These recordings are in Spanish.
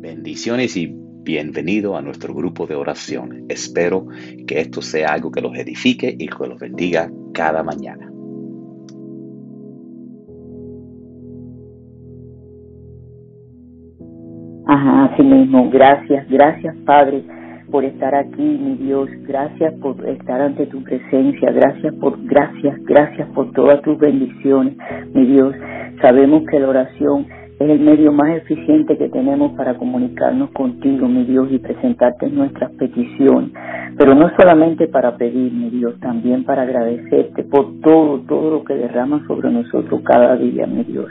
Bendiciones y bienvenido a nuestro grupo de oración. Espero que esto sea algo que los edifique y que los bendiga cada mañana. Ajá, así mismo. Gracias, gracias Padre por estar aquí, mi Dios. Gracias por estar ante tu presencia. Gracias por, gracias, gracias por todas tus bendiciones, mi Dios. Sabemos que la oración es el medio más eficiente que tenemos para comunicarnos contigo, mi Dios, y presentarte nuestras peticiones. Pero no solamente para pedir, mi Dios, también para agradecerte por todo, todo lo que derramas sobre nosotros cada día, mi Dios.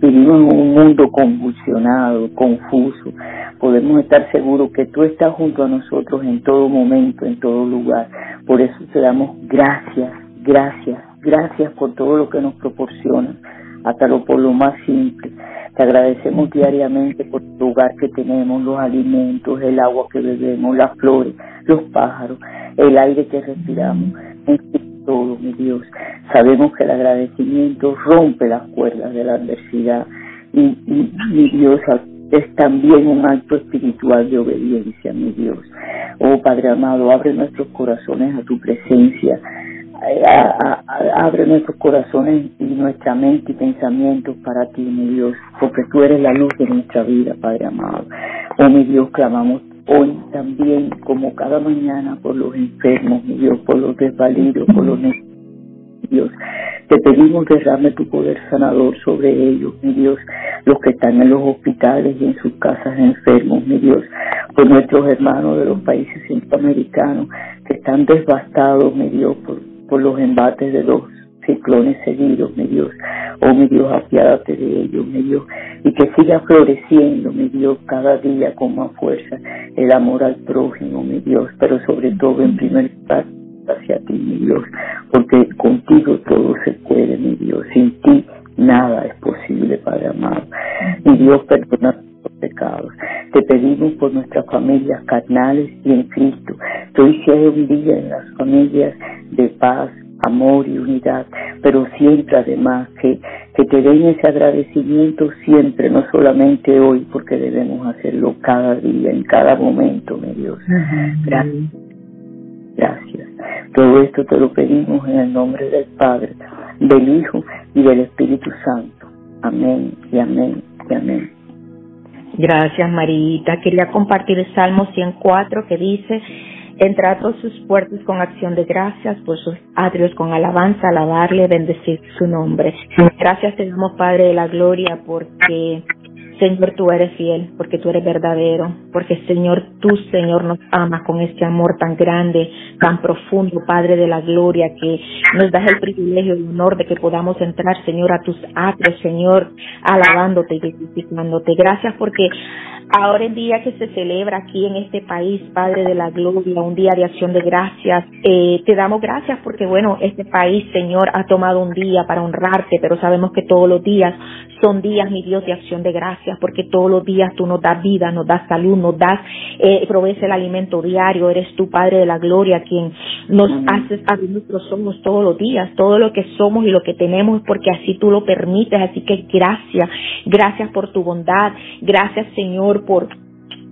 Vivimos en un mundo convulsionado, confuso. Podemos estar seguros que tú estás junto a nosotros en todo momento, en todo lugar. Por eso te damos gracias, gracias, gracias por todo lo que nos proporcionas, hasta lo por lo más simple te agradecemos diariamente por el lugar que tenemos, los alimentos, el agua que bebemos, las flores, los pájaros, el aire que respiramos, en todo, mi Dios. Sabemos que el agradecimiento rompe las cuerdas de la adversidad y, mi Dios es también un acto espiritual de obediencia, mi Dios. Oh Padre amado, abre nuestros corazones a tu presencia abre nuestros corazones y nuestra mente y pensamientos para ti, mi Dios, porque tú eres la luz de nuestra vida, Padre amado. Oh, mi Dios, clamamos hoy también, como cada mañana, por los enfermos, mi Dios, por los desvalidos, por los Dios. Te pedimos derrame tu poder sanador sobre ellos, mi Dios, los que están en los hospitales y en sus casas enfermos, mi Dios, por nuestros hermanos de los países centroamericanos que están devastados, mi Dios, por por los embates de los ciclones seguidos, mi Dios. Oh, mi Dios, apiádate de ellos, mi Dios. Y que siga floreciendo, mi Dios, cada día con más fuerza el amor al prójimo, mi Dios. Pero sobre todo, en primer lugar, hacia ti, mi Dios. Porque contigo todo se puede, mi Dios. Sin ti nada es posible, Padre amado. Mi Dios, perdona pecados. Te pedimos por nuestras familias carnales y en Cristo. Que hoy sea un día en las familias de paz, amor y unidad, pero siempre además que, que te den ese agradecimiento siempre, no solamente hoy, porque debemos hacerlo cada día, en cada momento, mi Dios. Gracias. Gracias. Todo esto te lo pedimos en el nombre del Padre, del Hijo y del Espíritu Santo. Amén y amén y amén. Gracias, Marita. Quería compartir el Salmo 104 que dice, Entrad por sus puertas con acción de gracias, por sus atrios con alabanza, alabarle, bendecir su nombre. Gracias te damos, Padre de la Gloria, porque Señor, tú eres fiel, porque tú eres verdadero, porque Señor, tú, Señor, nos amas con este amor tan grande, tan profundo, Padre de la gloria, que nos das el privilegio y el honor de que podamos entrar, Señor, a tus atrios, Señor, alabándote y glorificándote. Gracias porque Ahora en día que se celebra aquí en este país, Padre de la Gloria, un día de acción de gracias, eh, te damos gracias porque, bueno, este país, Señor, ha tomado un día para honrarte, pero sabemos que todos los días son días, mi Dios, de acción de gracias, porque todos los días tú nos das vida, nos das salud, nos das, eh, provees el alimento diario, eres tu Padre de la Gloria, quien nos haces abrir nuestros ojos todos los días, todo lo que somos y lo que tenemos, porque así tú lo permites, así que gracias, gracias por tu bondad, gracias, Señor, por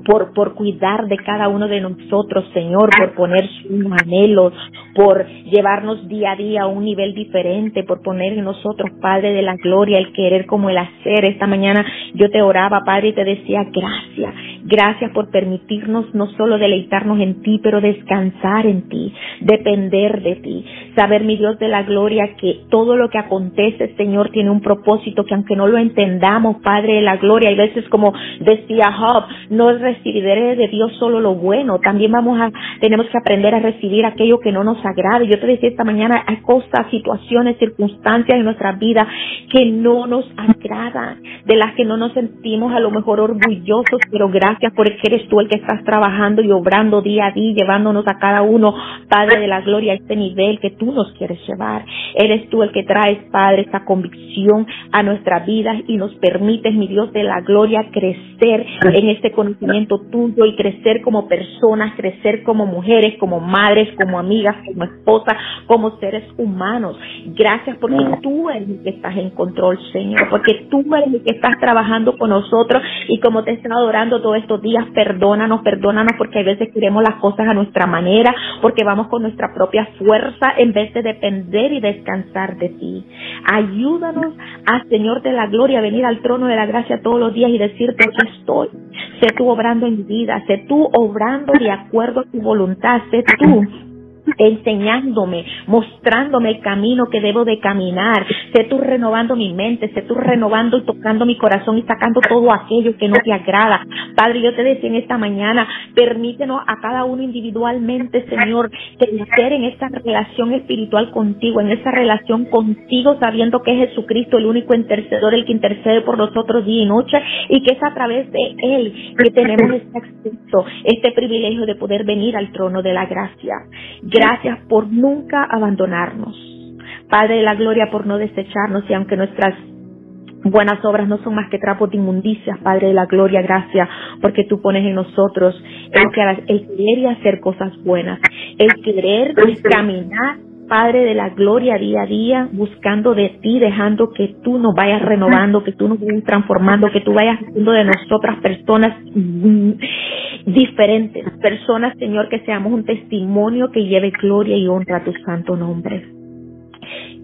por, por cuidar de cada uno de nosotros, Señor, por poner sus anhelos, por llevarnos día a día a un nivel diferente, por poner en nosotros, Padre de la gloria, el querer como el hacer. Esta mañana yo te oraba, Padre, y te decía gracias, gracias por permitirnos no solo deleitarnos en ti, pero descansar en ti, depender de ti, saber, mi Dios de la gloria, que todo lo que acontece, Señor, tiene un propósito que aunque no lo entendamos, Padre de la gloria, hay veces como decía Job, no recibiré de Dios solo lo bueno, también vamos a, tenemos que aprender a recibir aquello que no nos agrade. Yo te decía esta mañana, hay cosas, situaciones, circunstancias en nuestra vida que no nos agradan, de las que no nos sentimos a lo mejor orgullosos, pero gracias porque eres tú el que estás trabajando y obrando día a día, llevándonos a cada uno, Padre de la gloria, a este nivel que tú nos quieres llevar. Eres tú el que traes, Padre, esta convicción a nuestra vida y nos permites, mi Dios de la gloria, crecer en este conocimiento tuyo y crecer como personas, crecer como mujeres, como madres, como amigas, como esposa, como seres humanos. Gracias porque tú eres el que estás en control, Señor, porque tú eres el que estás trabajando con nosotros y como te estado adorando todo estos días, perdónanos, perdónanos porque a veces queremos las cosas a nuestra manera, porque vamos con nuestra propia fuerza en vez de depender y descansar de ti. Ayúdanos a Señor de la gloria a venir al trono de la gracia todos los días y decirte, que estoy. Sé tú obrando en mi vida, sé tú obrando de acuerdo a tu voluntad, sé tú enseñándome, mostrándome el camino que debo de caminar. Sé tú renovando mi mente, sé tú renovando y tocando mi corazón y sacando todo aquello que no te agrada. Padre, yo te decía en esta mañana, permítenos a cada uno individualmente, Señor, crecer en esta relación espiritual contigo, en esa relación contigo, sabiendo que es Jesucristo el único intercedor, el que intercede por nosotros día y noche, y que es a través de Él que tenemos este acceso, este privilegio de poder venir al trono de la gracia. Por nunca abandonarnos. Padre de la gloria, por no desecharnos y aunque nuestras buenas obras no son más que trapos de inmundicia, Padre de la gloria, gracias, porque tú pones en nosotros el, el querer y hacer cosas buenas, el querer caminar Padre de la gloria día a día, buscando de ti, dejando que tú nos vayas renovando, que tú nos vayas transformando, que tú vayas haciendo de nosotras personas mm, diferentes, personas, Señor, que seamos un testimonio que lleve gloria y honra a tu santo nombre.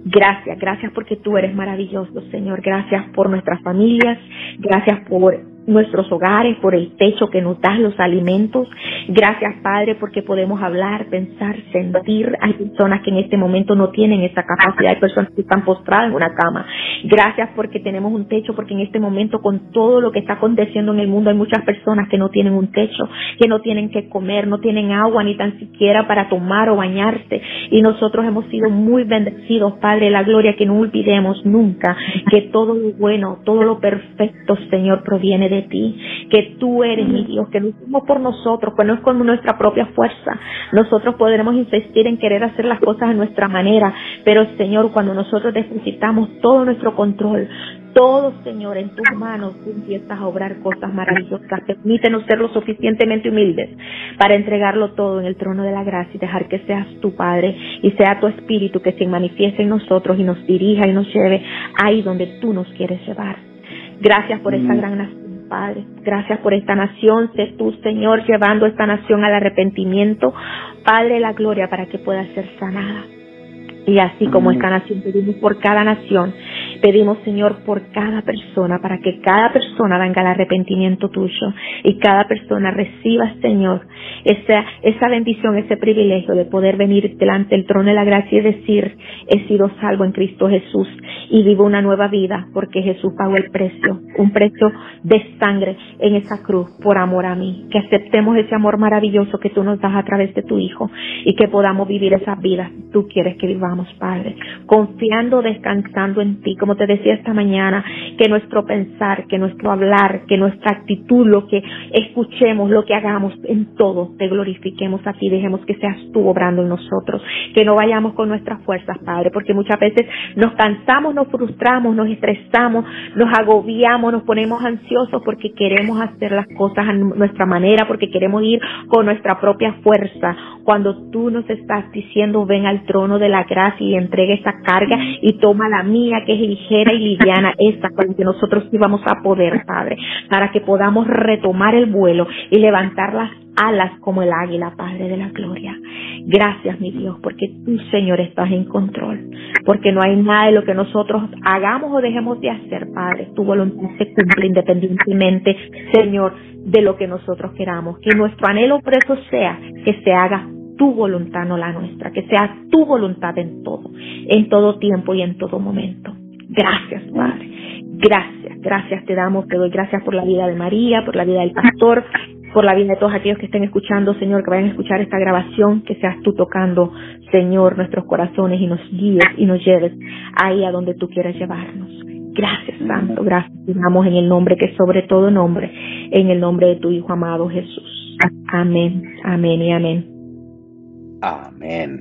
Gracias, gracias porque tú eres maravilloso, Señor. Gracias por nuestras familias, gracias por nuestros hogares, por el techo que nos das, los alimentos. Gracias, Padre, porque podemos hablar, pensar, sentir. Hay personas que en este momento no tienen esa capacidad, hay personas que están postradas en una cama. Gracias porque tenemos un techo, porque en este momento con todo lo que está aconteciendo en el mundo hay muchas personas que no tienen un techo, que no tienen que comer, no tienen agua ni tan siquiera para tomar o bañarse. Y nosotros hemos sido muy bendecidos, Padre, la gloria que no olvidemos nunca que todo lo bueno, todo lo perfecto, Señor, proviene de ti, que tú eres mi Dios, que no somos por nosotros, no es con nuestra propia fuerza. Nosotros podremos insistir en querer hacer las cosas a nuestra manera, pero Señor, cuando nosotros necesitamos todo nuestro control, todo, Señor, en tus manos, tú empiezas a obrar cosas maravillosas. Permítenos ser lo suficientemente humildes para entregarlo todo en el trono de la gracia y dejar que seas tu Padre y sea tu Espíritu que se manifieste en nosotros y nos dirija y nos lleve ahí donde tú nos quieres llevar. Gracias por esta gran nación Padre. Gracias por esta nación. Sé tú, Señor, llevando esta nación al arrepentimiento. Padre, la gloria para que pueda ser sanada. Y así como esta nación pedimos por cada nación, pedimos Señor por cada persona, para que cada persona venga al arrepentimiento tuyo y cada persona reciba Señor esa, esa bendición, ese privilegio de poder venir delante del trono de la gracia y decir, he sido salvo en Cristo Jesús y vivo una nueva vida porque Jesús pagó el precio, un precio de sangre en esa cruz por amor a mí. Que aceptemos ese amor maravilloso que tú nos das a través de tu Hijo y que podamos vivir esa vida tú quieres que vivamos, Padre. Confiando, descansando en ti, te decía esta mañana, que nuestro pensar, que nuestro hablar, que nuestra actitud, lo que escuchemos, lo que hagamos, en todo te glorifiquemos a ti, dejemos que seas tú obrando en nosotros, que no vayamos con nuestras fuerzas, Padre, porque muchas veces nos cansamos, nos frustramos, nos estresamos, nos agobiamos, nos ponemos ansiosos porque queremos hacer las cosas a nuestra manera, porque queremos ir con nuestra propia fuerza. Cuando tú nos estás diciendo, ven al trono de la gracia y entrega esa carga y toma la mía que es ligera y liviana, esa con que nosotros íbamos a poder, Padre, para que podamos retomar el vuelo y levantar las alas como el águila, Padre de la gloria. Gracias, mi Dios, porque tú, Señor, estás en control. Porque no hay nada de lo que nosotros hagamos o dejemos de hacer, Padre. Tu voluntad se cumple independientemente, Señor, de lo que nosotros queramos. Que nuestro anhelo por eso sea que se haga tu voluntad, no la nuestra. Que sea tu voluntad en todo, en todo tiempo y en todo momento. Gracias, Padre. Gracias, gracias te damos, te doy gracias por la vida de María, por la vida del pastor, por la vida de todos aquellos que estén escuchando, Señor, que vayan a escuchar esta grabación, que seas tú tocando, Señor, nuestros corazones y nos guíes y nos lleves ahí a donde tú quieras llevarnos. Gracias, Santo, gracias. Damos en el nombre que sobre todo nombre, en el nombre de tu Hijo amado Jesús. Amén, amén y amén. Amén.